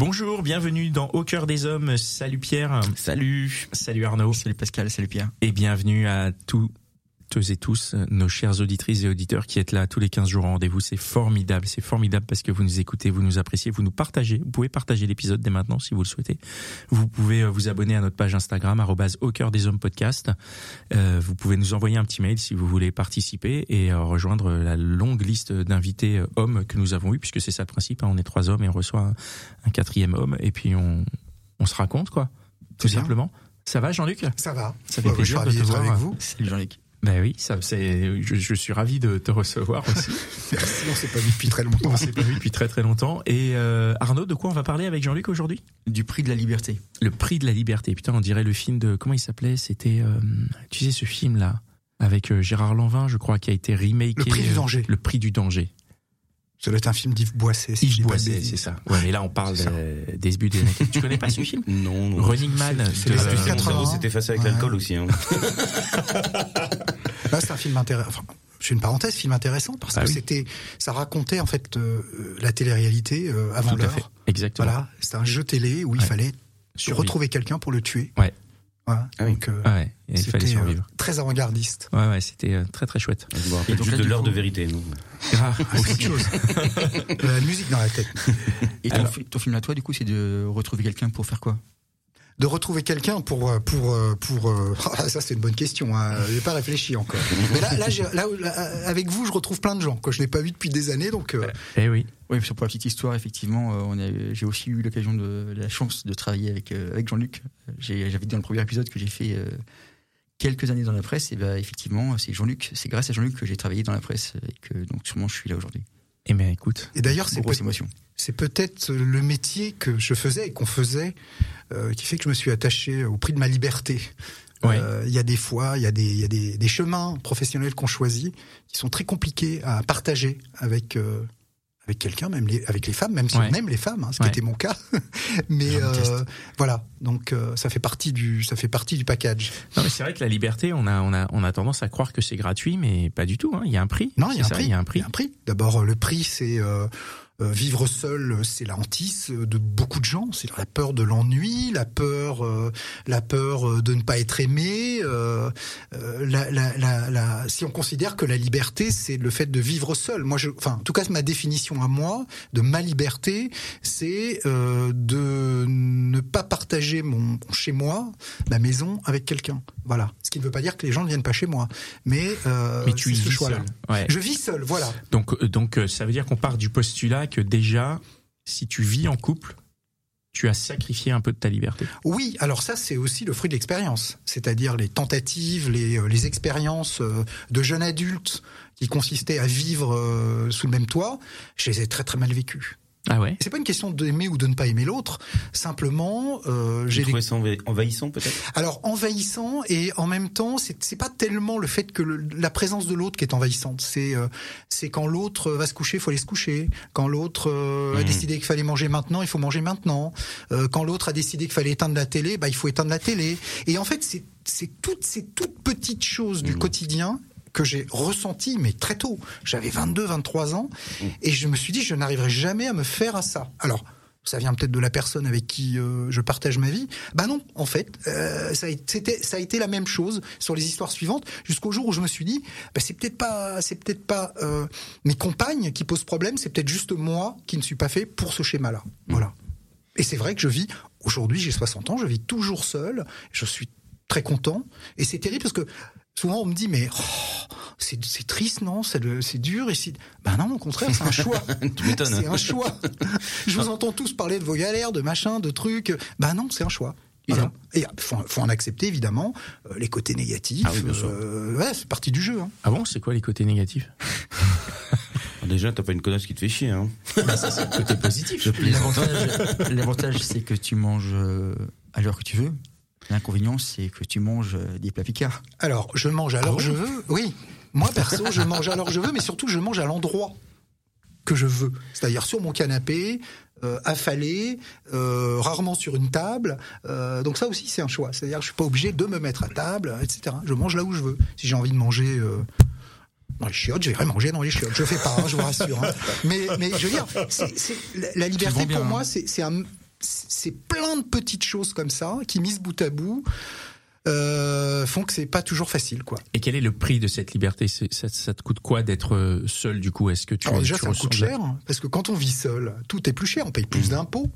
Bonjour, bienvenue dans Au cœur des hommes. Salut Pierre. Salut. Salut Arnaud. Salut Pascal, salut Pierre. Et bienvenue à tous et tous, nos chères auditrices et auditeurs qui êtes là tous les 15 jours en rendez-vous. C'est formidable, c'est formidable parce que vous nous écoutez, vous nous appréciez, vous nous partagez. Vous pouvez partager l'épisode dès maintenant si vous le souhaitez. Vous pouvez euh, vous abonner à notre page Instagram, arrobase au cœur des hommes podcast. Euh, vous pouvez nous envoyer un petit mail si vous voulez participer et euh, rejoindre la longue liste d'invités euh, hommes que nous avons eu puisque c'est ça le principe. hein. on est trois hommes et on reçoit un, un quatrième homme et puis on, on se raconte quoi, tout bien. simplement. Ça va Jean-Luc? Ça va. Ça fait Ouais, plaisir je de te voir. avec vous. Salut Jean-Luc. Ben oui, ça c'est. Je, je suis ravi de te recevoir aussi. Sinon, c'est pas vu depuis très longtemps. On s'est pas vu depuis très très longtemps. Et euh, Arnaud, de quoi on va parler avec Jean-Luc aujourd'hui? Du prix de la liberté. Le prix de la liberté. Putain, on dirait le film de comment il s'appelait? C'était, euh, tu sais, ce film là avec euh, Gérard Lanvin, je crois, qui a été remaké. Le prix du danger. Le prix du danger. Ça doit être un film d'Yves Boisset. Si Yves c'est ça. Ouais, mais là on parle C'est euh, des débuts des années. Tu connais pas ce film? Non, non. Running Man. c'est de- les Parce années que mon 80. cerveau s'est effacé avec Ouais. l'alcool aussi. Hein. Là, c'est un film intéressant. Enfin, je fais une parenthèse, film intéressant parce Ah que oui. c'était, ça racontait en fait euh, la télé-réalité euh, avant l'heure. Exactement. Voilà, c'était un jeu télé où il Ouais. fallait Survivre. retrouver quelqu'un pour le tuer. Ouais. Voilà. Ah oui. Donc, euh, Ah ouais, il fallait euh, survivre. très avant-gardiste. Ouais, ouais, c'était euh, très très chouette. Et donc juste là, de l'heure coup- de vérité. Ah, Ah, c'est autre chose. la musique dans la tête. Et ton, Alors- ton film à toi, du coup, c'est de retrouver quelqu'un pour faire quoi? De retrouver quelqu'un pour euh, pour euh, pour euh, ah, ça c'est une bonne question. Hein. J'ai pas réfléchi encore. Mais là là, j'ai- là, là, avec vous je retrouve plein de gens que je n'ai pas vu depuis des années donc. euh, eh oui. Oui, pour la petite histoire, effectivement, on a, j'ai aussi eu l'occasion de la chance de travailler avec avec Jean-Luc. J'ai, j'avais dit dans le premier épisode que j'ai fait euh, quelques années dans la presse. Et ben effectivement, c'est Jean-Luc, c'est grâce à Jean-Luc que j'ai travaillé dans la presse et que donc sûrement je suis là aujourd'hui. Eh bien, écoute. Et d'ailleurs c'est Grosse peut- émotion. c'est peut-être le métier que je faisais et qu'on faisait euh, qui fait que je me suis attaché au prix de ma liberté. Ouais. Euh, Il y a des fois, il y a des, il y a des, des chemins professionnels qu'on choisit qui sont très compliqués à partager avec euh, avec quelqu'un, même les, avec les femmes, même si Ouais. on aime les femmes, hein, ce Ouais. qui était mon cas. Mais euh, voilà, donc euh, ça fait partie du ça fait partie du package. Non, mais c'est vrai que la liberté, on a, on a, on a tendance à croire que c'est gratuit, mais pas du tout. Hein. Il y a un prix. Non, il y a un ça, prix. Il y a un prix. D'abord, le prix, c'est euh, vivre seul, c'est la hantise de beaucoup de gens. C'est la peur de l'ennui, la peur, euh, la peur euh, de ne pas être aimé. euh, euh, si on considère que la liberté, c'est le fait de vivre seul. Moi, je, enfin, en tout cas, ma définition à moi de ma liberté, c'est euh, de ne pas partager mon chez moi, ma maison, avec quelqu'un. Voilà. Ce qui ne veut pas dire que les gens ne viennent pas chez moi, mais euh, Mais tu ce vis choix-là. seul. Ouais. Je vis seul, voilà. Donc, euh, donc, euh, ça veut dire qu'on part du postulat que déjà, si tu vis en couple, tu as sacrifié un peu de ta liberté. Oui, alors ça c'est aussi le fruit de l'expérience, c'est-à-dire les tentatives, les, euh, les expériences de jeunes adultes qui consistaient à vivre sous le même toit, je les ai très très mal vécues. Ah ouais. C'est pas une question d'aimer ou de ne pas aimer l'autre, simplement euh, J'ai trouvé des... ça enva- envahissant peut-être? Alors envahissant et en même temps c'est pas tellement le fait que le- la présence de l'autre qui est envahissante, c'est euh, c'est quand l'autre va se coucher, il faut aller se coucher, quand l'autre euh, a Mhm. décidé qu'il fallait manger maintenant, il faut manger maintenant, Euh, quand l'autre a décidé qu'il fallait éteindre la télé, bah il faut éteindre la télé. Et en fait c'est c'est toutes ces toutes petites choses du Mhm. quotidien que j'ai ressenti mais très tôt. J'avais 22 23 ans et je me suis dit je n'arriverai jamais à me faire à ça. Alors ça vient peut-être de la personne avec qui euh, je partage ma vie. Bah non, en fait, euh, ça, a été, c'était- ça a été la même chose sur les histoires suivantes, jusqu'au jour où je me suis dit, bah c'est peut-être pas, c'est peut-être pas euh, mes compagnes qui posent problème, c'est peut-être juste moi qui ne suis pas fait pour ce schéma-là. Voilà. Et c'est vrai que je vis aujourd'hui, j'ai 60 ans, je vis toujours seul, je suis très content, et c'est terrible parce que souvent on me dit mais oh, c'est c'est triste non, c'est dur ici. Ben non, au contraire, c'est un choix. Tu m'étonnes. C'est un choix. Je vous entends tous parler de vos galères, de machins, de trucs. Ben non, c'est un choix. Voilà. Et faut, faut en accepter évidemment euh, les côtés négatifs. Ah oui, euh, ouais, c'est partie du jeu. hein. Ah bon, c'est quoi les côtés négatifs? Déjà, t'as pas une connasse qui te fait chier. Hein. Bah, ça, c'est le côté positif. L'avantage, l'avantage, c'est que tu manges euh, à l'heure que tu veux. L'inconvénient, c'est que tu manges euh, des plats picards. Alors, je mange l'heure que je veux, oui. Moi, perso, je mange que je veux, mais surtout, je mange à l'endroit que je veux. C'est-à-dire sur mon canapé, euh, affalé, euh, rarement sur une table. Euh, donc ça aussi, c'est un choix. C'est-à-dire que je suis pas obligé de me mettre à table, etc. Je mange là où je veux. Si j'ai envie de manger... Dans les chiottes, j'irai manger dans les chiottes. Je fais pas, hein, je vous rassure. Hein. Mais, mais je veux dire, la, la liberté pour hein. moi, c'est, c'est un, c'est plein de petites choses comme ça qui mises bout à bout euh, font que c'est pas toujours facile, quoi. Et quel est le prix de cette liberté? Ça, ça te coûte quoi d'être euh, seul du coup? Est-ce que tu, Alors déjà, tu ça coûte cher parce que quand on vit seul, tout est plus cher. On paye plus d'impôts.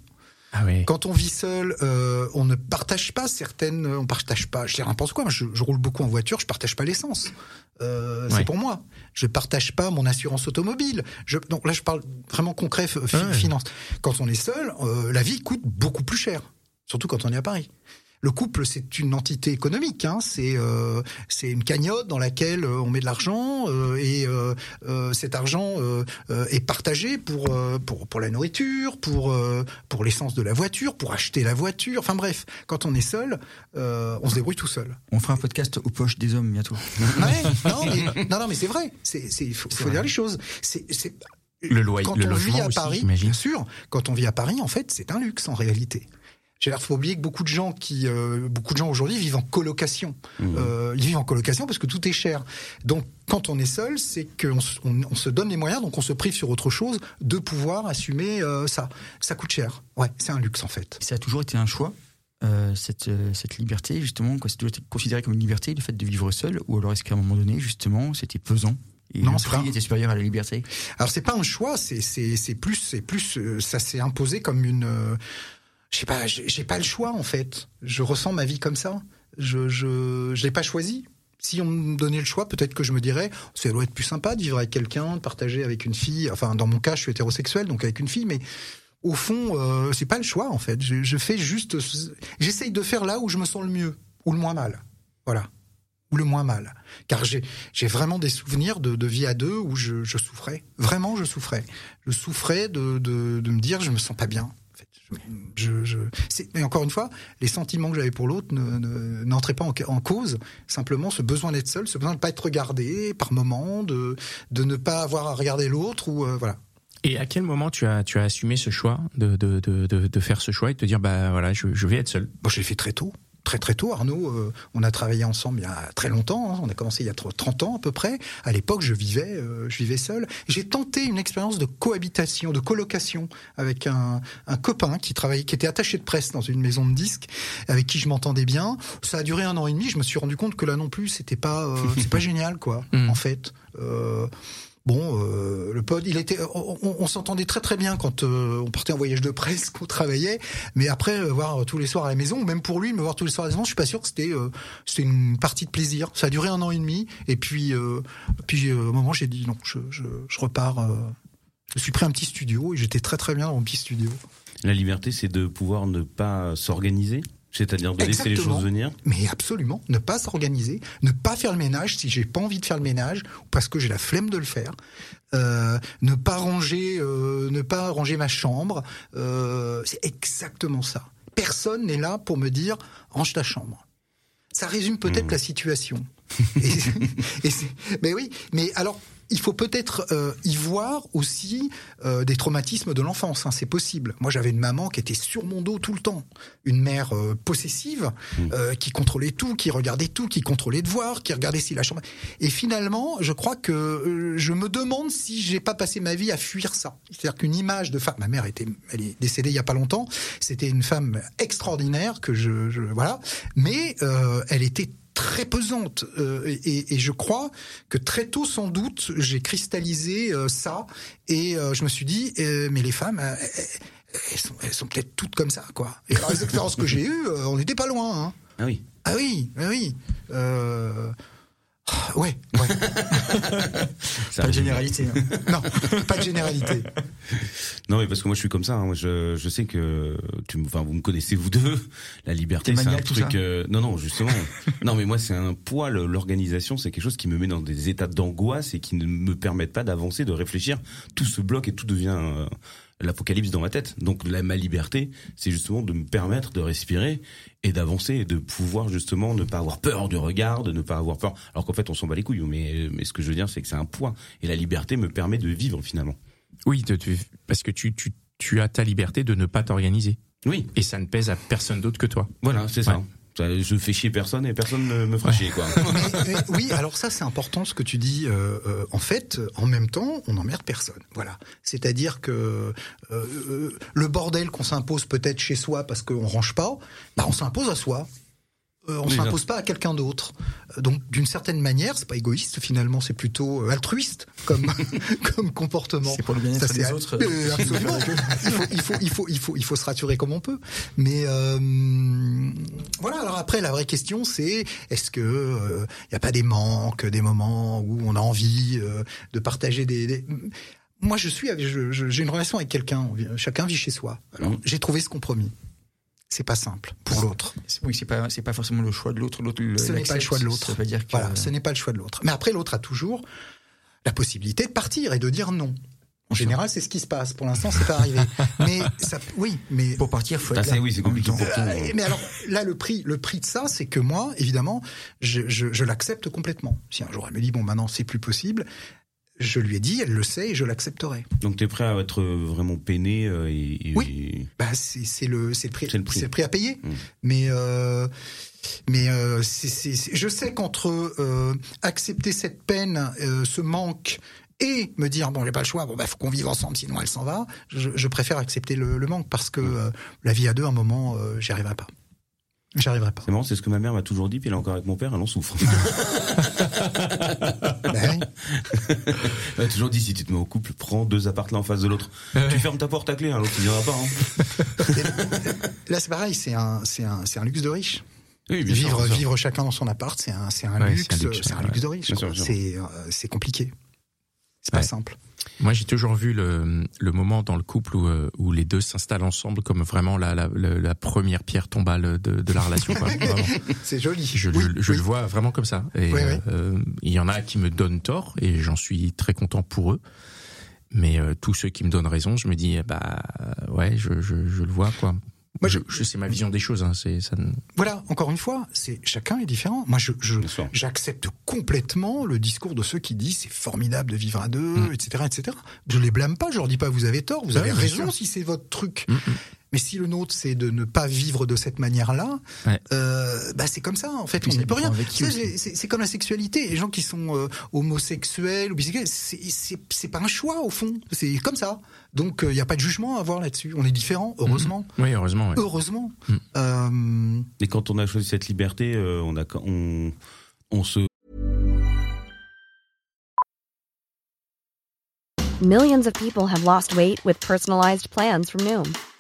Ah. Quand on vit seul, euh, on ne partage pas certaines. On partage pas. Je n'importe quoi. Je, je roule beaucoup en voiture. Je partage pas l'essence. Euh, Ouais. C'est pour moi. Je partage pas mon assurance automobile. Je, donc là, je parle vraiment concret, fi- Ouais. finance. Quand on est seul, euh, la vie coûte beaucoup plus cher. Surtout quand on est à Paris. Le couple, c'est une entité économique. Hein. C'est euh, c'est une cagnotte dans laquelle euh, on met de l'argent euh, et euh, cet argent est partagé pour pour pour la nourriture, pour pour l'essence de la voiture, pour acheter la voiture. Enfin bref, quand on est seul, on se débrouille tout seul. On fera un podcast aux poches des hommes bientôt. Ouais, non, mais, non, non, mais c'est vrai. C'est c'est faut, faut dire les choses. C'est c'est Le loyer, quand le on logement vit à aussi, Paris, bien sûr, quand on vit à Paris, en fait, c'est un luxe en réalité. J'ai l'air faut oublier que beaucoup de gens qui, euh, beaucoup de gens aujourd'hui vivent en colocation. Euh, ils vivent en colocation parce que tout est cher. Donc, quand on est seul, c'est qu'on se- on, on se donne les moyens, donc on se prive sur autre chose, de pouvoir assumer euh, ça. Ça coûte cher. Ouais, c'est un luxe en fait. Ça a toujours été un choix, euh, cette, euh, cette liberté, justement, quoi, c'est toujours été considéré comme une liberté, le fait de vivre seul, ou alors est-ce qu'à un moment donné, justement, c'était pesant et Non, le prix pas- était supérieur à la liberté? Alors c'est pas un choix, c'est c'est c'est plus c'est plus euh, ça s'est imposé comme une sais pas, j'ai j'ai pas le choix en fait. Je ressens ma vie comme ça. Je je je l'ai pas choisi. Si on me donnait le choix, peut-être que je me dirais, ça doit être plus sympa de vivre avec quelqu'un, de partager avec une fille. Enfin, dans mon cas, je suis hétérosexuel, donc avec une fille, mais au fond, euh, c'est pas le choix en fait. Je, fais juste, j'essaye de faire là où je me sens le mieux ou le moins mal. Voilà ou le moins mal. Car j'ai j'ai vraiment des souvenirs de, de vie à deux où je, je souffrais. Vraiment, je souffrais. Je souffrais de, de, de me dire je me sens pas bien. Je, je, je- c'est- mais encore une fois, les sentiments que j'avais pour l'autre ne- ne- n'entraient pas en, en cause. Simplement, ce besoin d'être seul, ce besoin de ne pas être regardé par moment, de, de ne pas avoir à regarder l'autre ou euh, voilà. Et à quel moment tu as, tu as assumé ce choix de, de, de, de, de faire ce choix et de te dire, bah voilà, je, je vais être seul? Bon, je l'ai fait très tôt. Très très tôt, Arnaud, euh, on a travaillé ensemble il y a très longtemps, hein, on a commencé il y a 30 ans à peu près. À l'époque, je vivais, euh, je vivais seul. J'ai tenté une expérience de cohabitation, de colocation avec un, un copain qui travaillait, qui était attaché de presse dans une maison de disques, avec qui je m'entendais bien. Ça a duré un an et demi. Je me suis rendu compte que là non plus, c'était pas, euh, c'est pas génial quoi. Mm. En fait. Bon, euh, le pod, il était, on, s'entendait très très bien quand euh, on partait en voyage de presse, qu'on travaillait. Mais après, euh, voir tous les soirs à la maison, même pour lui, me voir tous les soirs à la maison, je suis pas sûr que c'était, euh, c'était une partie de plaisir. Ça a duré un an et demi, et puis, puis au moment, j'ai dit non, je, je, je repars. je suis pris un petit studio et j'étais très très bien dans mon petit studio. La liberté, c'est de pouvoir ne pas s'organiser, c'est-à-dire de laisser les choses venir. Mais absolument, ne pas s'organiser, ne pas faire le ménage si j'ai pas envie de faire le ménage ou parce que j'ai la flemme de le faire. Euh, ne pas ranger, euh, ne pas ranger ma chambre, euh, c'est exactement ça. Personne n'est là pour me dire range ta chambre. Ça résume peut-être Mmh. la situation. Et, et c'est- mais oui, mais alors il faut peut-être euh, y voir aussi euh, des traumatismes de l'enfance. hein, c'est possible. Moi, j'avais une maman qui était sur mon dos tout le temps, une mère euh, possessive euh, qui contrôlait tout, qui regardait tout, qui contrôlait de voir, qui regardait si la chambre. Et finalement, je crois que euh, je me demande si j'ai pas passé ma vie à fuir ça. C'est-à-dire qu'une image de femme, ma mère était, elle est décédée il y a pas longtemps. C'était une femme extraordinaire que je, je voilà, mais euh, elle était très pesante euh, et, et je crois que très tôt sans doute j'ai cristallisé euh, ça et euh, je me suis dit euh, mais les femmes euh, elles sont, elles sont peut-être toutes comme ça quoi et par les expériences que j'ai eues euh, on n'était pas loin hein. Ah oui. ah oui ah oui euh, Ouais, ouais. Pas de généralité. hein. Non, pas de généralité. Non, mais parce que moi je suis comme ça. hein. Moi, je, je sais que tu, me- enfin, vous me connaissez vous deux. La liberté, c'est un truc. euh, non, non, justement. non, mais moi, c'est un poids. le- L'organisation, c'est quelque chose qui me met dans des états d'angoisse et qui ne me permettent pas d'avancer, de réfléchir. Tout se bloque et tout devient euh, l'apocalypse dans ma tête. Donc, la, ma liberté, c'est justement de me permettre de respirer et d'avancer et de pouvoir justement ne pas avoir peur du regard, de ne pas avoir peur. Alors qu'en fait, on s'en bat les couilles. Mais, mais ce que je veux dire, c'est que c'est un poids et la liberté me permet de vivre finalement. Oui, de- de- parce que tu, tu, tu as ta liberté de ne pas t'organiser. Oui. Et ça ne pèse à personne d'autre que toi. Voilà, c'est. Ça, Je fais chier personne et personne ne me fera chier, quoi. Mais- mais oui, alors ça c'est important ce que tu dis. euh, euh, en fait, en même temps, on n'emmerde personne. Voilà. C'est-à-dire que euh, le bordel qu'on s'impose peut-être chez soi parce qu'on range pas, bah on s'impose à soi. Euh, on Oui, s'impose pas à quelqu'un d'autre. Euh, Donc d'une certaine manière, c'est pas égoïste finalement, c'est plutôt euh, altruiste comme comme comportement. C'est pour le bien-être des autres. Euh, absolument. il, faut, il, faut, il, faut, il, faut, il faut se rassurer comme on peut. Mais euh, voilà, alors après, la vraie question, c'est est-ce que il n'y a pas des manques, des moments où on a envie euh, de partager des... des- Moi, je suis, avec- je- je- j'ai une relation avec quelqu'un. Chacun vit chez soi. Alors, Mhm. j'ai trouvé ce compromis. C'est pas simple pour l'autre. Oui, c'est pas, c'est pas forcément le choix de l'autre. Ce n'est pas le choix de l'autre. Ça veut pas dire que. Voilà, ce n'est pas le choix de l'autre. Mais après, l'autre a toujours la possibilité de partir et de dire non. En général, c'est ce qui se passe. Pour l'instant, c'est pas arrivé. mais ça, oui, mais Pour partir, faut être c'est là. oui, c'est compliqué pour tout. Mais alors là, le prix, le prix de ça, c'est que moi, évidemment, je, je, je l'accepte complètement. Si un jour elle me dit bon, maintenant c'est plus possible, je lui ai dit, elle le sait et je l'accepterai. Donc t'es prêt à être vraiment peiné euh, et, et- Oui. Bah c'est le c'est le prix C'est le prix. c'est le prix à payer. Mm. Mais euh, mais euh, je sais qu'entre euh, accepter cette peine, euh, ce manque. Et me dire bon j'ai pas le choix bon bah faut qu'on vive ensemble sinon elle s'en va. Je, je préfère accepter le, le manque parce que euh, la vie à deux à un moment euh, j'y arriverai pas. J'y arriverai pas. C'est marrant, c'est ce que ma mère m'a toujours dit, puis elle est encore avec mon père, elle en souffre. Oui. elle a toujours dit, si tu te mets au couple, prends deux appartements l'un en face de l'autre. Tu fermes ta porte à clé, hein, l'autre il viendra pas. Hein. Là, c'est pareil, c'est un, c'est un, c'est un luxe de riche. Oui, Vivre, sûr. vivre chacun dans son appart, c'est un, c'est un Ouais, luxe, c'est un luxe, c'est un ouais. luxe de riche. C'est, euh, c'est compliqué. C'est pas Ouais. simple. Moi, j'ai toujours vu le, le moment dans le couple où, euh, où les deux s'installent ensemble comme vraiment la, la, la, première pierre tombale de, de la relation. C'est joli. Je, Oui, je- je oui. le vois vraiment comme ça. Et Oui, oui. euh, il y en a qui me donnent tort et j'en suis très content pour eux. Mais euh, tous ceux qui me donnent raison, je me dis, eh bah ouais, je, je, je le vois quoi. Moi, je, c'est ma vision des choses. Hein, c'est ça. ne- Voilà, encore une fois, c'est chacun est différent. Moi, je, j'accepte complètement le discours de ceux qui disent c'est formidable de vivre à deux, Mm. etc., etc. Je les blâme pas. Je leur dis pas vous avez tort, vous Ah avez raison sûr. si c'est votre truc. Mm, mm. Mais si le nôtre c'est de ne pas vivre de cette manière-là, Ouais. euh, bah c'est comme ça. En fait, Puis on n'y peut rien. C'est comme la sexualité. Les gens qui sont euh, homosexuels ou bisexuels, c'est- pas un choix au fond. C'est comme ça. Donc il n'y a pas de jugement à avoir là-dessus. On est différents, heureusement. Oui, heureusement. ouais. Heureusement. Mm. Euh, Et quand on a choisi cette liberté, euh, on, a, on, on se Millions of people have lost weight with personalized plans from Noom,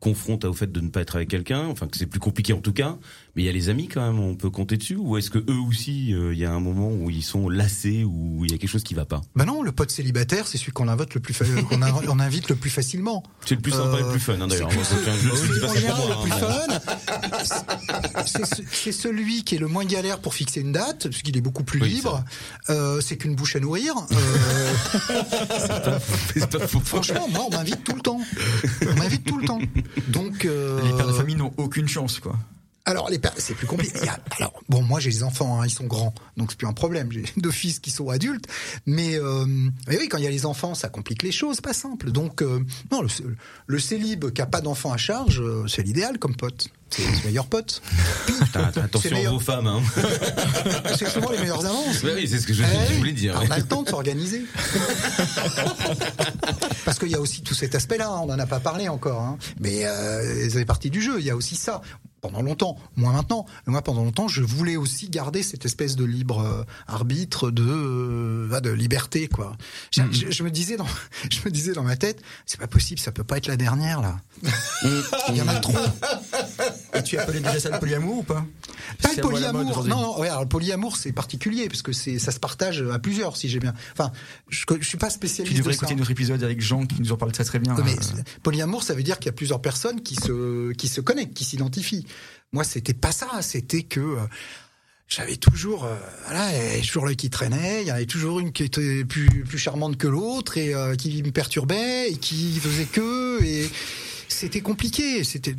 Confronte au fait de ne pas être avec quelqu'un, enfin que c'est plus compliqué en tout cas, mais il y a les amis quand même, on peut compter dessus, ou est-ce que eux aussi, euh, il y a un moment où ils sont lassés, ou il y a quelque chose qui va pas? Bah non, le pote célibataire, c'est celui qu'on invite le plus, fa- euh, qu'on inv- on invite le plus facilement. C'est le plus sympa et le plus fun hein, d'ailleurs. c'est pas celui qui est le moins galère pour fixer une date, parce qu'il est beaucoup plus Oui, libre. Euh, c'est qu'une bouche à nourrir. Euh, C'est pas faux. franchement, moi, on m'invite tout le temps. On m'invite tout le temps. Donc, euh, Les pères de famille n'ont aucune chance, quoi. Alors les pères, c'est plus compliqué. Il y a- alors bon, moi j'ai des enfants, hein, ils sont grands, donc c'est plus un problème. J'ai deux fils qui sont adultes, mais, euh, mais oui, quand il y a les enfants, ça complique les choses, pas simple. Donc euh, non, le, le célib qui a pas d'enfants à charge, euh, c'est l'idéal comme pote. C'est le meilleur pote. Attention meilleur. vos femmes. Hein. C'est souvent les meilleures avances. Ouais, oui, c'est ce que je, Eh voulais dire. On a le temps de s'organiser. Parce qu'il y a aussi tout cet aspect-là, hein, on n'en a pas parlé encore. hein. Mais euh, ça fait partie du jeu, il y a aussi ça. Pendant longtemps, moins maintenant, mais moi pendant longtemps, je voulais aussi garder cette espèce de libre euh, arbitre, de, euh, ah, de liberté, quoi. Je, je- je me disais dans, je me disais dans ma tête, c'est pas possible, ça peut pas être la dernière là. Il y en a trop. Et tu appelais déjà ça le polyamour ou pas? Pas le polyamour. Non, non, ouais, alors le polyamour, c'est particulier parce que c'est, ça se partage à plusieurs, si j'ai bien. Enfin, je, je suis pas Tu spécialiste devrais de ça. écouter notre épisode avec Jean qui nous en parle très très bien. Mais Euh, polyamour, ça veut dire qu'il y a plusieurs personnes qui se, qui se connectent, qui s'identifient. Moi, c'était pas ça. C'était que euh, j'avais toujours, euh, voilà, il y avait toujours l'œil qui traînait. Il y en avait toujours une qui était plus, plus charmante que l'autre et euh, qui me perturbait et qui faisait que et c'était compliqué. C'était,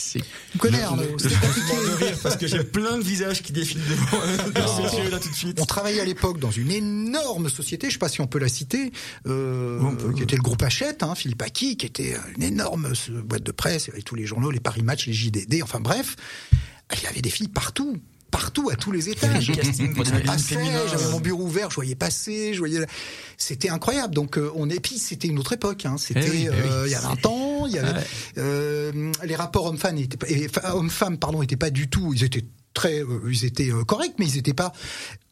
C'est connais Arnaud, c'était compliqué. de rire parce que j'ai plein de visages qui défilent devant devant mes yeux là tout de suite. On travaillait à l'époque dans une énorme société, je sais pas si on peut la citer, euh, Oui, on peut, qui oui. était le groupe Hachette, hein, Philippe Aki, qui était une énorme euh, boîte de presse, avec tous les journaux, les Paris Match, les JDD, enfin bref, il y avait des filles partout. Partout, à tous les étages. J'avais mon bureau ouvert, je voyais passer, je voyais. C'était incroyable. Donc euh, on et puis c'était une autre époque. Hein. C'était Eh oui, eh oui. euh, il y a 20 ans. Il y avait Ouais. euh, les rapports hommes-femmes étaient pas, hommes-femmes pardon étaient pas du tout. Ils étaient très, euh, ils étaient euh, corrects, mais ils étaient pas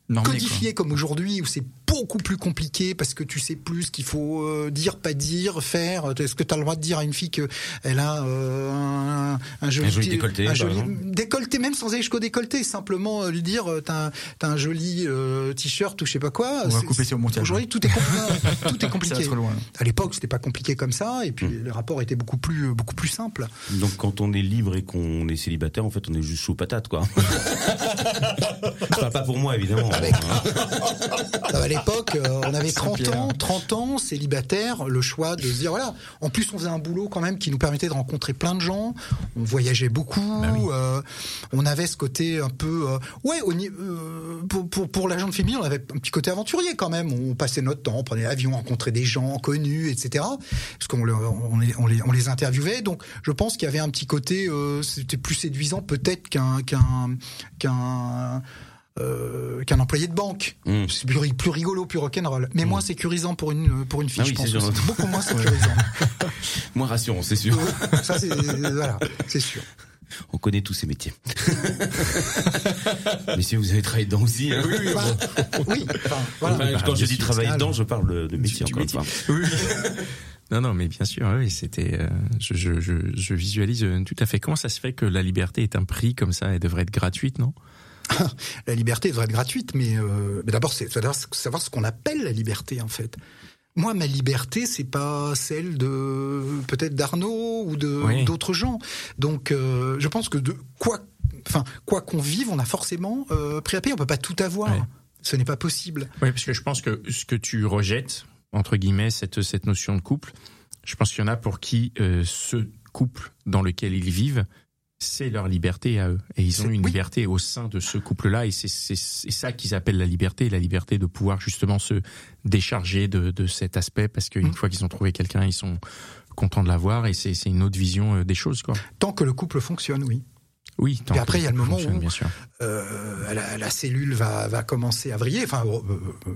Normé, quoi. codifié comme aujourd'hui où c'est beaucoup plus compliqué parce que tu sais plus ce qu'il faut euh, dire, pas dire, faire. Est-ce que tu as le droit de dire à une fille que elle a euh, un, un joli, Un joli décolleté, un joli décolleté, même sans aller jusqu'au décolleté, simplement euh, lui dire t'as un, joli euh, t-shirt ou je sais pas quoi. On va couper au montage. Aujourd'hui, tout est compli- tout est compliqué. va trop loin. À l'époque, c'était pas compliqué comme ça, et puis les rapports étaient beaucoup plus beaucoup plus simples. Donc quand on est libre et qu'on est célibataire, en fait, on est juste chaud patate, quoi. enfin, pas pour moi, évidemment. Avec- À l'époque, euh, on avait 30 Saint-Pierre. ans, 30 ans, célibataire, le choix de se dire voilà. En plus, on faisait un boulot quand même qui nous permettait de rencontrer plein de gens. On voyageait beaucoup. euh, on avait ce côté un peu euh, ouais. euh, pour pour pour l'agent de féminin, on avait un petit côté aventurier quand même. On passait notre temps, on prenait l'avion, on rencontrait des gens connus, etc. Parce qu'on on les, on les on les interviewait. Donc, je pense qu'il y avait un petit côté. C'était plus séduisant peut-être qu'un qu'un qu'un euh, qu'un employé de banque. Mm. C'est plus, ri- plus rigolo, plus rock'n'roll, mais moins sécurisant pour une pour une fille, Ah oui, je pense. c'est. Beaucoup moins sécurisant. Moins rassurant, c'est sûr. Ça, c'est voilà, c'est sûr. On connaît tous ces métiers. Messieurs, vous avez travaillé dedans aussi. Hein Bah, oui, enfin, voilà. Enfin, quand je dis travailler dedans, je parle de, métier du encore métier. une fois. Non, non, mais bien sûr, oui, c'était. euh, je, je, je, je visualise euh, tout à fait. Comment ça se fait que la liberté est un prix comme ça et devrait être gratuite, non? la liberté devrait être gratuite, mais, euh, mais d'abord, c'est savoir savoir ce qu'on appelle la liberté, en fait. Moi, ma liberté, c'est pas celle de peut-être d'Arnaud ou de Oui. ou d'autres gens. Donc, euh, je pense que de quoi, enfin, quoi qu'on vive, on a forcément euh, pris à payer. On peut pas tout avoir. Ce n'est pas possible. Oui, parce que je pense que ce que tu rejettes, entre guillemets, cette, cette notion de couple, je pense qu'il y en a pour qui euh, ce couple dans lequel ils vivent, c'est leur liberté à eux. Et ils ont une oui. liberté au sein de ce couple-là. Et c'est ça qu'ils appellent la liberté, la liberté de pouvoir justement se décharger de, de cet aspect, parce qu'une Mm. fois qu'ils ont trouvé quelqu'un, ils sont contents de l'avoir. Et c'est une autre vision euh, des choses, quoi. Tant que le couple fonctionne, oui. Oui. tant Et après, il y a le moment où- Bien sûr. euh, la, la cellule va, va commencer à vriller. Enfin, euh,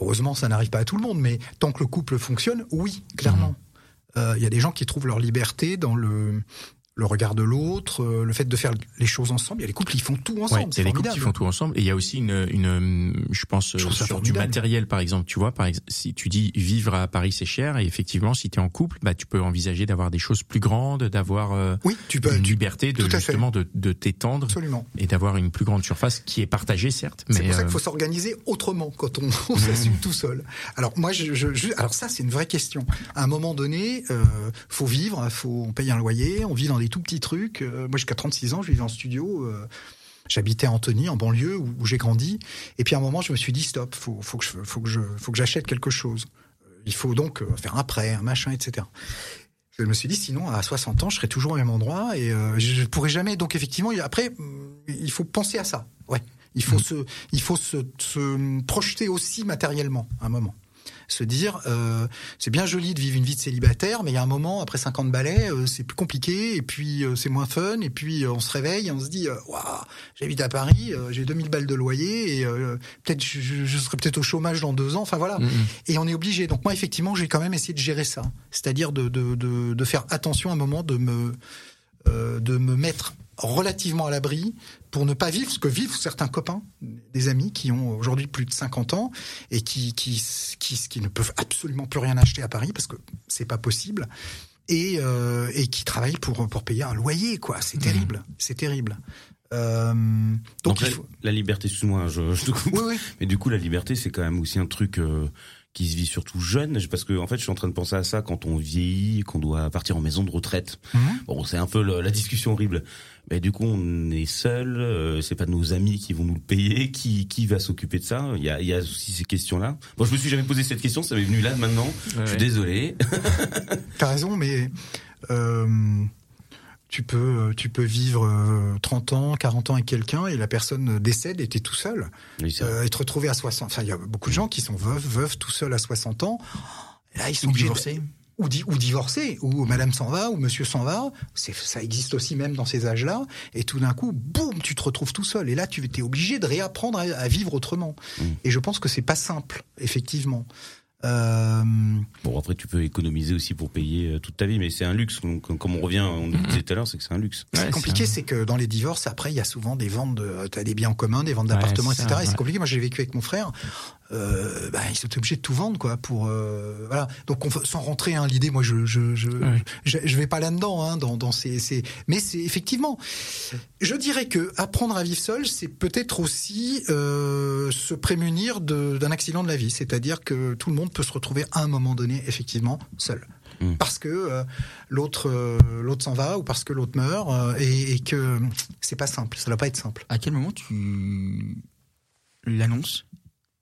heureusement, ça n'arrive pas à tout le monde, mais tant que le couple fonctionne, oui, clairement. Euh, Il y a des gens qui trouvent leur liberté dans le, le regard de l'autre, euh, le fait de faire les choses ensemble. Il y a des couples qui font tout ensemble. Ouais, il y c'est a des couples qui font tout ensemble et il y a aussi une, une je pense, Je sur du matériel par exemple. Tu vois, par exemple, si tu dis vivre à Paris c'est cher et effectivement si tu es en couple, bah tu peux envisager d'avoir des choses plus grandes, d'avoir euh, Oui, tu peux. une liberté de fait. justement de, de t'étendre Absolument. et d'avoir une plus grande surface qui est partagée certes, C'est pour ça euh, qu'il faut s'organiser autrement quand on, on s'assume tout seul. Alors moi, je, je- je- alors ça, c'est une vraie question. À un moment donné, euh, faut vivre, faut on paye un loyer, on vit dans des tout petits trucs. Euh, moi, jusqu'à 36 ans, je vivais en studio. euh, J'habitais à Antony, en banlieue, où, où j'ai grandi. Et puis à un moment, je me suis dit stop, faut, faut que je, faut que je, faut que j'achète quelque chose. Il faut donc euh, faire un prêt, un machin, etc. Je me suis dit, sinon, à 60 ans, je serai toujours au même endroit et euh, je ne pourrai jamais. Donc, effectivement, après, il faut penser à ça. Ouais. Il faut se, il faut se, se projeter aussi matériellement, à un moment. Se dire, euh, c'est bien joli de vivre une vie de célibataire, mais il y a un moment, après 50 balais, euh, c'est plus compliqué, et puis euh, c'est moins fun, et puis euh, on se réveille, et on se dit, euh, waouh, j'habite à Paris, euh, j'ai 2000 balles de loyer, et euh, peut-être je, je- serai peut-être au chômage dans deux ans, enfin voilà. Et on est obligé. Donc moi, effectivement, j'ai quand même essayé de gérer ça, c'est-à-dire de, de, de, de faire attention à un moment, de me, euh, de me mettre relativement à l'abri pour ne pas vivre ce que vivent certains copains, des amis qui ont aujourd'hui plus de 50 ans et qui, qui, qui, qui ne peuvent absolument plus rien acheter à Paris parce que c'est pas possible et, euh, et qui travaillent pour, pour payer un loyer, quoi. C'est terrible, c'est terrible. Euh, donc, Donc, il la, liberté, excuse-moi, je, je te coupe. Oui, oui. Mais du coup, la liberté, c'est quand même aussi un truc euh, qui se vit surtout jeune, parce que en fait, je suis en train de penser à ça quand on vieillit, qu'on doit partir en maison de retraite. Mhm. Bon, c'est un peu le- la discussion horrible. Mais du coup, on est seul. euh, c'est pas nos amis qui vont nous le payer. Qui qui va s'occuper de ça? Il y a, il y a aussi ces questions-là. Bon, je me suis jamais posé cette question. Ça m'est venu là maintenant. je suis désolé. T'as raison, mais euh, tu peux tu peux vivre euh, 30 ans, 40 ans avec quelqu'un et la personne décède et t'es tout seul. Oui. Euh, et te retrouver à 60. Enfin, il y a beaucoup de gens qui sont veufs, veufs tout seuls à 60 ans. Là, ils sont Ou obligés de- divorcé. ou, di- ou divorcés, ou madame s'en va, ou monsieur s'en va. Ça existe aussi même dans ces âges-là. Et tout d'un coup, boum, tu te retrouves tout seul. Et là, tu es obligé de réapprendre à, à vivre autrement. Et je pense que c'est pas simple, effectivement. Euh, Bon, après, tu peux économiser aussi pour payer euh, toute ta vie, mais c'est un luxe. Donc, comme on revient, on le disait tout à l'heure, c'est que c'est un luxe. Ce qui Ouais, est compliqué, c'est c'est que dans les divorces, après, il y a souvent des ventes de, t'as des biens en commun, des ventes d'appartements, c'est etc. ça, et c'est ouais. compliqué. Moi, j'ai vécu avec mon frère. Euh, bah, ils étaient obligés de tout vendre, quoi, pour, euh, voilà. Donc, on, sans rentrer, hein, l'idée, moi, je, je, je, Ouais. je, je vais pas là-dedans, hein, dans, dans ces, ces, mais c'est effectivement, je dirais que apprendre à vivre seul, c'est peut-être aussi euh, se prémunir d'un accident de la vie. C'est-à-dire que tout le monde peut se retrouver à un moment donné, effectivement, seul. Mm. Parce que l'autre l'autre s'en va ou parce que l'autre meurt et, et que c'est pas simple, ça doit pas être simple. À quel moment tu l'annonces,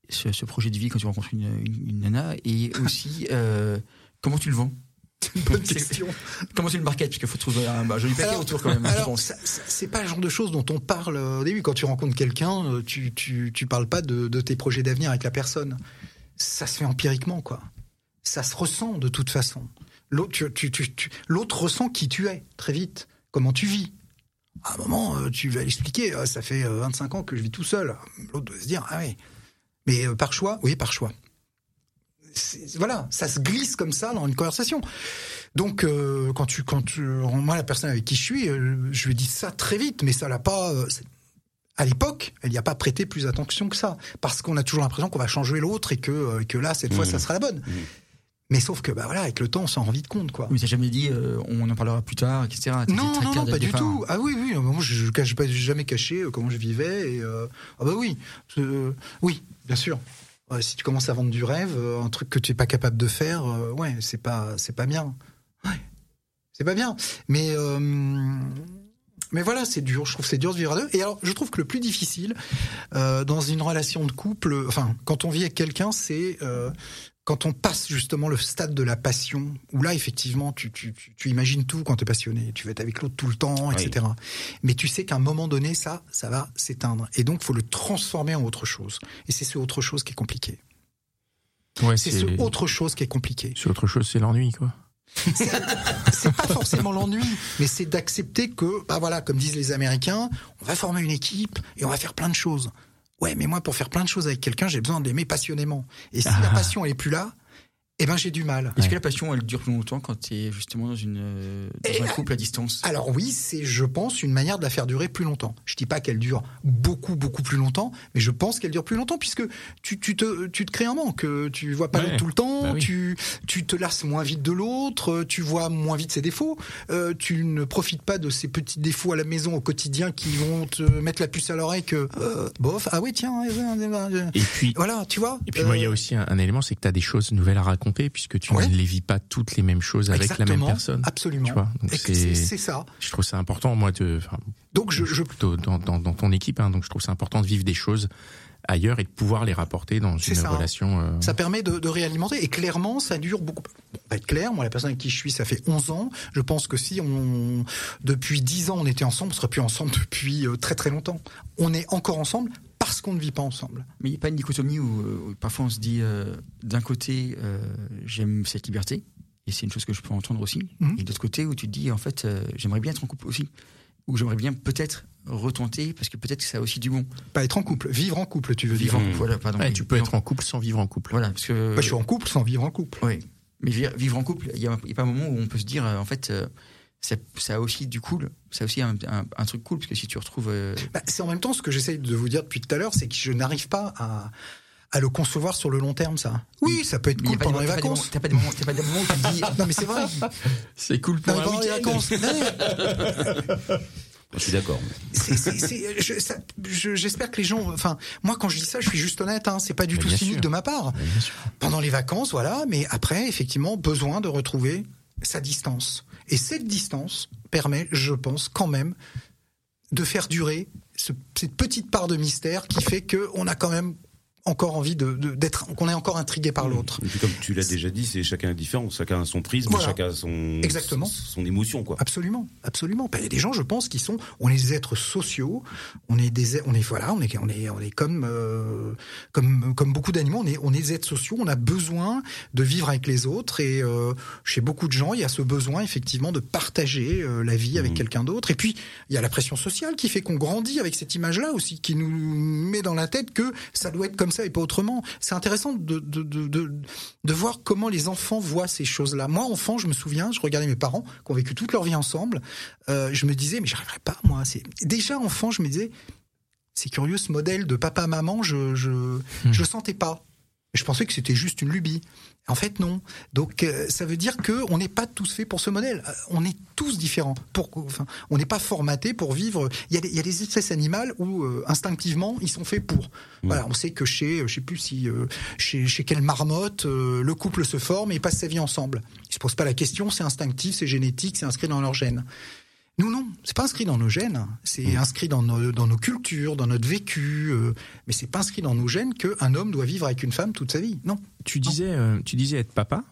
ce, ce projet de vie quand tu rencontres une, une, une nana, et aussi euh, comment tu le vends? Bonne question. Comment tu le marketes? Parce qu'il faut trouver un bah, joli paquet autour quand même, Alors, c'est pas le genre de choses dont on parle euh, au début. Quand tu rencontres quelqu'un, euh, tu, tu, tu parles pas de, de tes projets d'avenir avec la personne. Ça se fait empiriquement, quoi. Ça se ressent de toute façon. L'autre tu, ressent qui tu es, très vite, comment tu vis. À un moment, tu vas l'expliquer. euh, Ça fait euh, 25 ans que je vis tout seul. L'autre doit se dire, ah oui. Mais euh, par choix Oui, par choix. Voilà, ça se glisse comme ça dans une conversation. Donc, euh, quand tu, quand tu, moi, la personne avec qui je suis, euh, je lui dis ça très vite, mais ça l'a pas. euh, à l'époque, elle n'y a pas prêté plus attention que ça, parce qu'on a toujours l'impression qu'on va changer l'autre et que, euh, que là, cette fois, Mhm. ça sera la bonne. Mais sauf que, bah voilà, avec le temps, on s'en rend vite compte, quoi. Mais t'as jamais dit euh, on en parlera plus tard, etc. Non, non, non, pas du départ. tout. Ah oui, oui, moi je, j'ai jamais caché euh, comment je vivais. Et, euh, ah bah oui, Euh, oui, bien sûr. Si tu commences à vendre du rêve, euh, un truc que tu es pas capable de faire, euh, ouais, c'est pas, c'est pas bien. Ouais, c'est pas bien. Mais euh, mais voilà, c'est dur. Je trouve c'est dur de vivre à deux. Et alors, je trouve que le plus difficile euh, dans une relation de couple, enfin, quand on vit avec quelqu'un, c'est euh, quand on passe justement le stade de la passion, où là, effectivement, tu, tu, tu, tu imagines tout quand tu es passionné. Tu vas être avec l'autre tout le temps, Oui. etc. Mais tu sais qu'à un moment donné, ça, ça va s'éteindre. Et donc, faut le transformer en autre chose. Et c'est ce autre chose qui est compliqué. Ouais, C'est ce autre chose qui est compliqué. c'est autre chose, c'est l'ennui, quoi. c'est pas forcément l'ennui, mais c'est d'accepter que, bah voilà, comme disent les Américains, on va former une équipe et on va faire plein de choses. Ouais, mais moi, pour faire plein de choses avec quelqu'un, j'ai besoin de l'aimer passionnément. Et si la Ah. passion, est plus là, eh ben, j'ai du mal. Est-ce Ouais. que la passion, elle dure plus longtemps quand tu es justement dans, une, euh, dans un couple à distance? Alors oui, c'est, je pense, une manière de la faire durer plus longtemps. Je dis pas qu'elle dure beaucoup, beaucoup plus longtemps, mais je pense qu'elle dure plus longtemps puisque tu, tu te, tu te crées un manque. Tu vois pas Ouais. l'autre tout le temps, Bah oui. tu, tu te lasses moins vite de l'autre, tu vois moins vite ses défauts, euh, tu ne profites pas de ces petits défauts à la maison au quotidien qui vont te mettre la puce à l'oreille que, euh, bof, ah oui, tiens, euh, euh, euh, Et puis, voilà, tu vois. et puis moi, il y a euh, aussi un, un élément, c'est que tu as des choses nouvelles à raconter, puisque tu Ouais. ne les vis pas toutes les mêmes choses avec la même personne. Absolument. Tu vois, donc c'est- ça. Je trouve ça important, moi, de, Donc je, je dans, dans, dans ton équipe, hein, donc je trouve ça important de vivre des choses ailleurs et de pouvoir les rapporter dans une ça. relation. euh, Ça permet de, de réalimenter et clairement ça dure beaucoup. Bon, pas être clair, moi la personne avec qui je suis ça fait 11 ans. Je pense que si on depuis 10 ans on était ensemble, on serait plus ensemble depuis euh, très très longtemps. On est encore ensemble parce qu'on ne vit pas ensemble. Mais il n'y a pas une dichotomie où, euh, où parfois on se dit euh, d'un côté euh, j'aime cette liberté et c'est une chose que je peux entendre aussi Mhm. et de l'autre côté où tu te dis en fait euh, j'aimerais bien être en couple aussi ou j'aimerais bien peut-être retenter parce que peut-être que ça a aussi du bon Pas être en couple, vivre en couple, tu veux vivre en dire. couple voilà pardon ouais, tu peux Vivre être en couple sans vivre en couple. voilà parce que Moi, je suis en couple sans vivre en couple. Oui, mais vi- vivre en couple, il n'y a, il y a pas un moment où on peut se dire, euh, en fait, euh, ça, ça a aussi du cool, ça a aussi un, un- un truc cool, parce que si tu retrouves... euh, Bah, c'est en même temps ce que j'essaye de vous dire depuis tout à l'heure, c'est que je n'arrive pas à, à le concevoir sur le long terme, ça. Oui, ça peut être mais cool pendant des- les vacances. T'as pas des moments, t'as pas des moments où tu dis... Non mais c'est vrai. C'est cool pour pendant les vacances. Non, mais Je suis d'accord. J'espère que les gens. Enfin, moi, quand je dis ça, je suis juste honnête. Hein, c'est pas du Mais tout cynique sûr. de ma part. Pendant les vacances, voilà. Mais après, effectivement, besoin de retrouver sa distance. Et cette distance permet, je pense, quand même, de faire durer ce- cette petite part de mystère qui fait que on a quand même encore envie de d'être, qu'on est encore intrigué par l'autre. Et puis comme tu l'as déjà dit, c'est chacun est différent, chacun a son prisme, Voilà. chacun a son Exactement. son émotion quoi. Absolument, absolument. Ben, Il y a des gens, je pense, qui sont, on est des êtres sociaux, on est des, on est voilà, on est, on est, on est comme, euh, comme, comme beaucoup d'animaux, on est, on est des êtres sociaux, on a besoin de vivre avec les autres et euh, chez beaucoup de gens, il y a ce besoin effectivement de partager euh, la vie avec Mhm. quelqu'un d'autre. Et puis il y a la pression sociale qui fait qu'on grandit avec cette image-là aussi, qui nous met dans la tête que ça doit être comme ça et pas autrement. C'est intéressant de, de, de, de, voir comment les enfants voient ces choses-là. Moi, enfant, je me souviens, je regardais mes parents qui ont vécu toute leur vie ensemble. Euh, je me disais, mais j'arriverai pas, moi. C'est déjà enfant, je me disais, c'est curieux ce modèle de papa-maman, je je je le sentais pas. Je pensais que c'était juste une lubie. En fait, non. Donc, euh, ça veut dire que on n'est pas tous faits pour ce modèle. Euh, On est tous différents. Pour, enfin, on n'est pas formaté pour vivre. Il y a des, il y a des espèces animales où euh, instinctivement ils sont faits pour. Voilà, on sait que chez, euh, je sais plus si euh, chez, chez quelle marmotte euh, le couple se forme et passe sa vie ensemble. Ils se posent pas la question. C'est instinctif, c'est génétique, c'est inscrit dans leur gène. Nous, non, c'est pas inscrit dans nos gènes. C'est inscrit dans nos, dans nos cultures, dans notre vécu. euh, mais c'est pas inscrit dans nos gènes qu'un homme doit vivre avec une femme toute sa vie. Non. Tu disais, euh, tu disais être papa.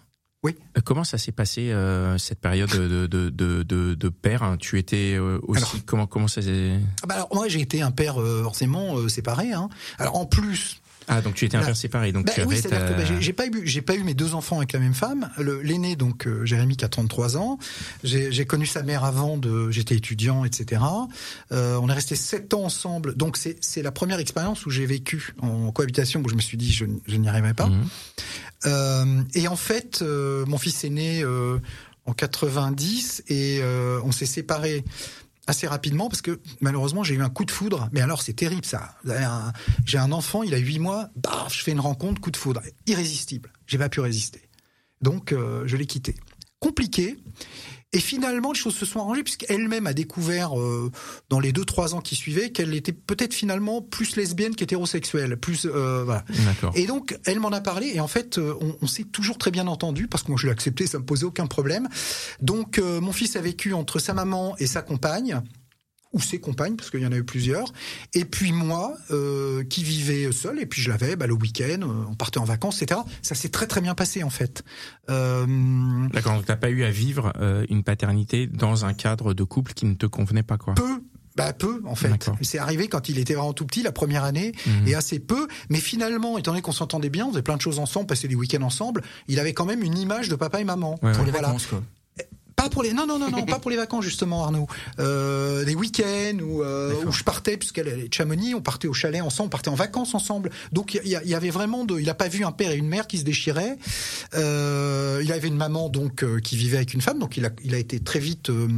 Oui. Euh, Comment ça s'est passé euh, cette période de de de père hein? Tu étais aussi Alors- comment comment ça s'est Ah bah alors, moi, j'ai été un père forcément séparé. Hein. Alors en plus, Ah donc tu étais un père séparé donc Bah tu oui, c'est-à-dire ta- que bah, j'ai- pas eu, j'ai pas eu mes deux enfants avec la même femme. Le- L'aîné, donc euh, Jérémy, qui a 33 ans. J'ai connu sa mère avant de, j'étais étudiant, etc. Euh, on est resté sept ans ensemble. Donc c'est c'est la première expérience où j'ai vécu en cohabitation où je me suis dit je, je n'y arriverai pas. Mhm. Euh, et en fait, euh, mon fils est né euh, en 90 et euh, on s'est séparés assez rapidement parce que malheureusement j'ai eu un coup de foudre. Mais alors c'est terrible ça. J'ai un enfant, il a 8 mois, baf, je fais une rencontre, coup de foudre, irrésistible. J'ai pas pu résister. Donc euh, je l'ai quitté. Compliqué. Et finalement, les choses se sont arrangées puisqu'elle-même a découvert euh, dans les deux trois ans qui suivaient qu'elle était peut-être finalement plus lesbienne qu'hétérosexuelle, plus euh, voilà. D'accord. Et donc, elle m'en a parlé, et en fait, euh, on, on s'est toujours très bien entendu, parce que moi, je l'ai accepté, ça me posait aucun problème. Donc, euh, mon fils a vécu entre sa maman et sa compagne, ou ses compagnes, parce qu'il y en a eu plusieurs, et puis moi, euh, qui vivais seul, et puis je l'avais bah, le week-end, euh, on partait en vacances, etc. Ça s'est très très bien passé, en fait. Euh, D'accord. Donc t'as pas eu à vivre euh, une paternité dans un cadre de couple qui ne te convenait pas quoi. peu. Bah peu en fait. D'accord. C'est arrivé quand il était vraiment tout petit, la première année, Mhm. et assez peu. Mais finalement, étant donné qu'on s'entendait bien, on faisait plein de choses ensemble, passait des week-ends ensemble, il avait quand même une image de papa et maman. Ouais, Pour les Voilà. vacances, quoi. Pas pour les non non non non pas pour les vacances justement Arnaud. Euh, des week-ends où, euh, où je partais puisqu'elle est de Chamonix, on partait au chalet ensemble, on partait en vacances ensemble. Donc il y, avait vraiment de, il a pas vu un père et une mère qui se déchiraient. Euh, il avait une maman donc euh, qui vivait avec une femme, donc il a il a été très vite euh,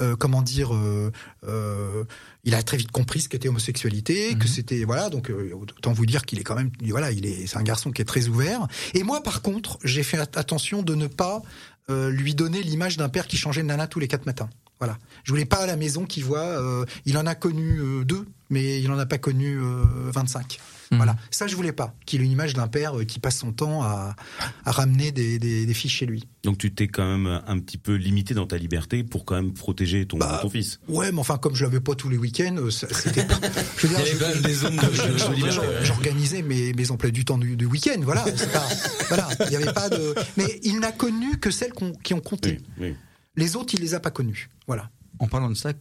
euh, comment dire. euh, euh, il a très vite compris ce qu'était homosexualité, que c'était voilà donc euh, autant vous dire qu'il est quand même voilà il est c'est un garçon qui est très ouvert. Et moi par contre j'ai fait at- attention de ne pas euh, lui donner l'image d'un père qui changeait de nana tous les quatre matins. Voilà. Je voulais pas à la maison qu'il voit. euh, il en a connu euh, deux, mais il en a pas connu euh, 25. Mhm. Voilà, ça je voulais pas qu'il ait une image d'un père euh, qui passe son temps à, à ramener des, des, des filles chez lui. Donc tu t'es quand même un petit peu limité dans ta liberté pour quand même protéger ton, Bah, ton fils. Ouais, mais enfin comme je l'avais pas tous les week-ends, euh, ça- c'était pas. Je veux dire, je- des zones je- je- je- J'organisais mes, mes emplois du temps du, du week-end, voilà. pas- voilà, il n'y avait pas de. Mais il n'a connu que celles qui ont compté. Oui, oui. Les autres, il les a pas connues. Voilà. En parlant de ça,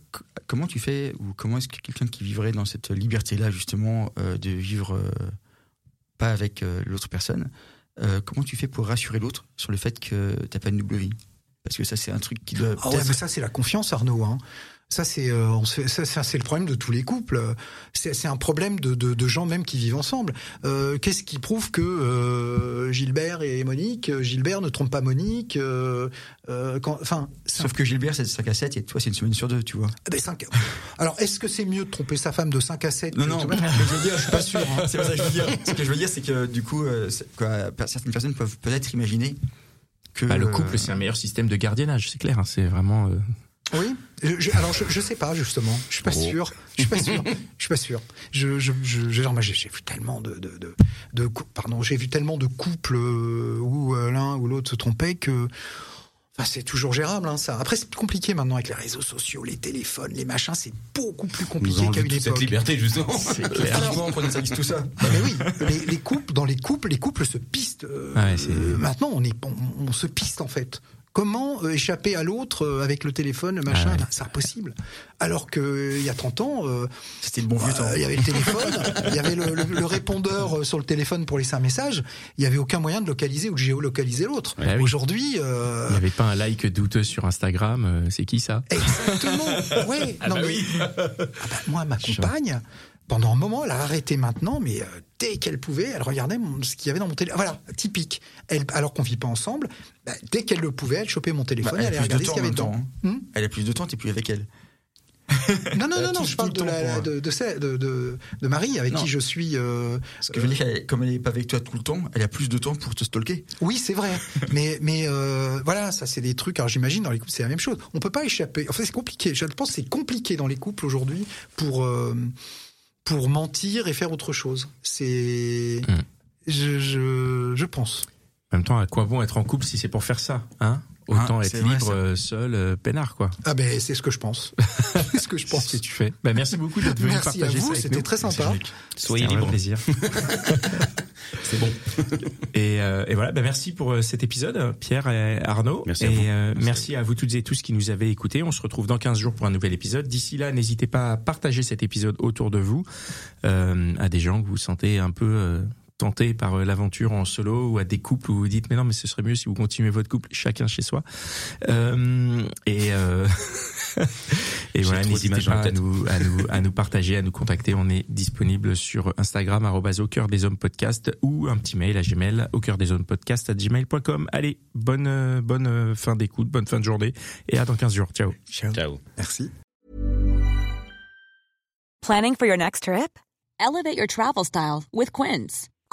comment tu fais ou comment est-ce que quelqu'un qui vivrait dans cette liberté-là justement euh, de vivre euh, pas avec euh, l'autre personne, comment tu fais pour rassurer l'autre sur le fait que t'as pas une double vie? Parce que ça c'est un truc qui doit. Ah ouais, mais ça c'est la confiance, Arnaud. Hein. Ça c'est euh, le problème de tous les couples. C'est un problème de, de, de gens même qui vivent ensemble. Euh, Qu'est-ce qui prouve que euh, Gilbert et Monique, euh, Gilbert ne trompe pas Monique euh, euh, quand, Enfin, c'est un Sauf que Gilbert c'est de 5 à 7 et toi c'est une semaine sur deux, tu vois. Ah ben, cinq- Alors, est-ce que c'est mieux de tromper sa femme de 5 à 7 Non, non, je veux dire, je suis pas sûr. hein. C'est pas ça que je veux dire. Ce que je veux dire, c'est que du coup, euh, quoi, certaines personnes peuvent peut-être imaginer que. Bah, le euh, couple, c'est un meilleur système de gardiennage, c'est clair. hein, c'est vraiment. Euh, Oui. Je, je- alors, je, je sais pas, justement. Je suis pas Oh. sûr. Je suis pas sûr. Je suis pas sûr. Je, je, j'ai vu tellement de, de, de, de pardon, j'ai vu tellement de couples euh, où euh, l'un ou l'autre se trompait que. Enfin, c'est toujours gérable, hein, ça. Après, c'est compliqué maintenant avec les réseaux sociaux, les téléphones, les machins. C'est beaucoup plus compliqué qu'à une toute cette époque. liberté justement. C'est clair. Effectivement, on prenait tout ça. Mais oui, les, les couples, dans les couples, les couples se pistent. euh, Ouais, euh, maintenant, on est, on, on se piste en fait. Comment euh, échapper à l'autre euh, avec le téléphone, le machin Ah ouais. ben, C'est impossible. Alors que il y a 30 ans, euh, C'était le bon vieux temps. euh, il y avait le téléphone, il y avait le, le- le répondeur euh, sur le téléphone pour laisser un message. Il n'y avait aucun moyen de localiser ou de géolocaliser l'autre. Ouais, oui. Aujourd'hui, euh, Il n'y avait pas un like douteux sur Instagram. euh, c'est qui ça? Exactement. Ouais. Ah non, bah mais- oui. Ah bah, moi, ma compagne, pendant un moment, elle a arrêté maintenant, mais euh, dès qu'elle pouvait, elle regardait ce qu'il y avait dans mon téléphone. Voilà, typique. Elle, alors qu'on vit pas ensemble, bah, dès qu'elle le pouvait, elle chopait mon téléphone Bah, et elle elle plus de regarder ce qu'il y en avait dedans. hein. Elle a plus de temps, t'es plus avec elle. Non, non, non, non, je parle de, la, de, de, celle- de, de, de Marie, avec Non. qui je suis. euh, Ce que je veux dire, comme elle est pas avec toi tout le temps, elle a plus de temps pour te stalker. Oui, c'est vrai. mais mais euh, voilà, ça c'est des trucs. Alors j'imagine dans les couples c'est la même chose. On peut pas échapper. Enfin c'est compliqué. Je pense que c'est compliqué dans les couples aujourd'hui pour euh, pour mentir et faire autre chose. C'est Mm. je, je je pense. En même temps, à quoi bon être en couple si c'est pour faire ça hein? Autant Ah, être vrai, libre euh, seul, euh, peinard quoi. Ah ben c'est ce que je pense. c'est ce que je C'est ce pense. que tu fais. Bah, merci beaucoup d'être venu Merci partager à ça vous, avec c'était très sympa. Soyez libre. plaisir. C'est bon. Et, euh, et voilà, bah merci pour cet épisode, Pierre et Arnaud. Merci et à vous. euh, merci à vous toutes et tous qui nous avez écoutés. On se retrouve dans 15 jours pour un nouvel épisode. D'ici là, n'hésitez pas à partager cet épisode autour de vous, euh, à des gens que vous sentez un peu par euh, l'aventure en solo ou à des couples où vous dites mais non mais ce serait mieux si vous continuez votre couple chacun chez soi. Euh, et euh, et voilà, n'hésitez pas à nous, à nous à nous partager, à nous contacter. On est disponible sur Instagram au cœur des hommes podcast ou un petit mail à Gmail au cœur des hommes podcast à gmail.com. Allez, bonne bonne fin d'écoute, bonne fin de journée et à dans 15 jours. Ciao. Ciao. Merci. Planning for your next trip? Elevate your travel style with Quince.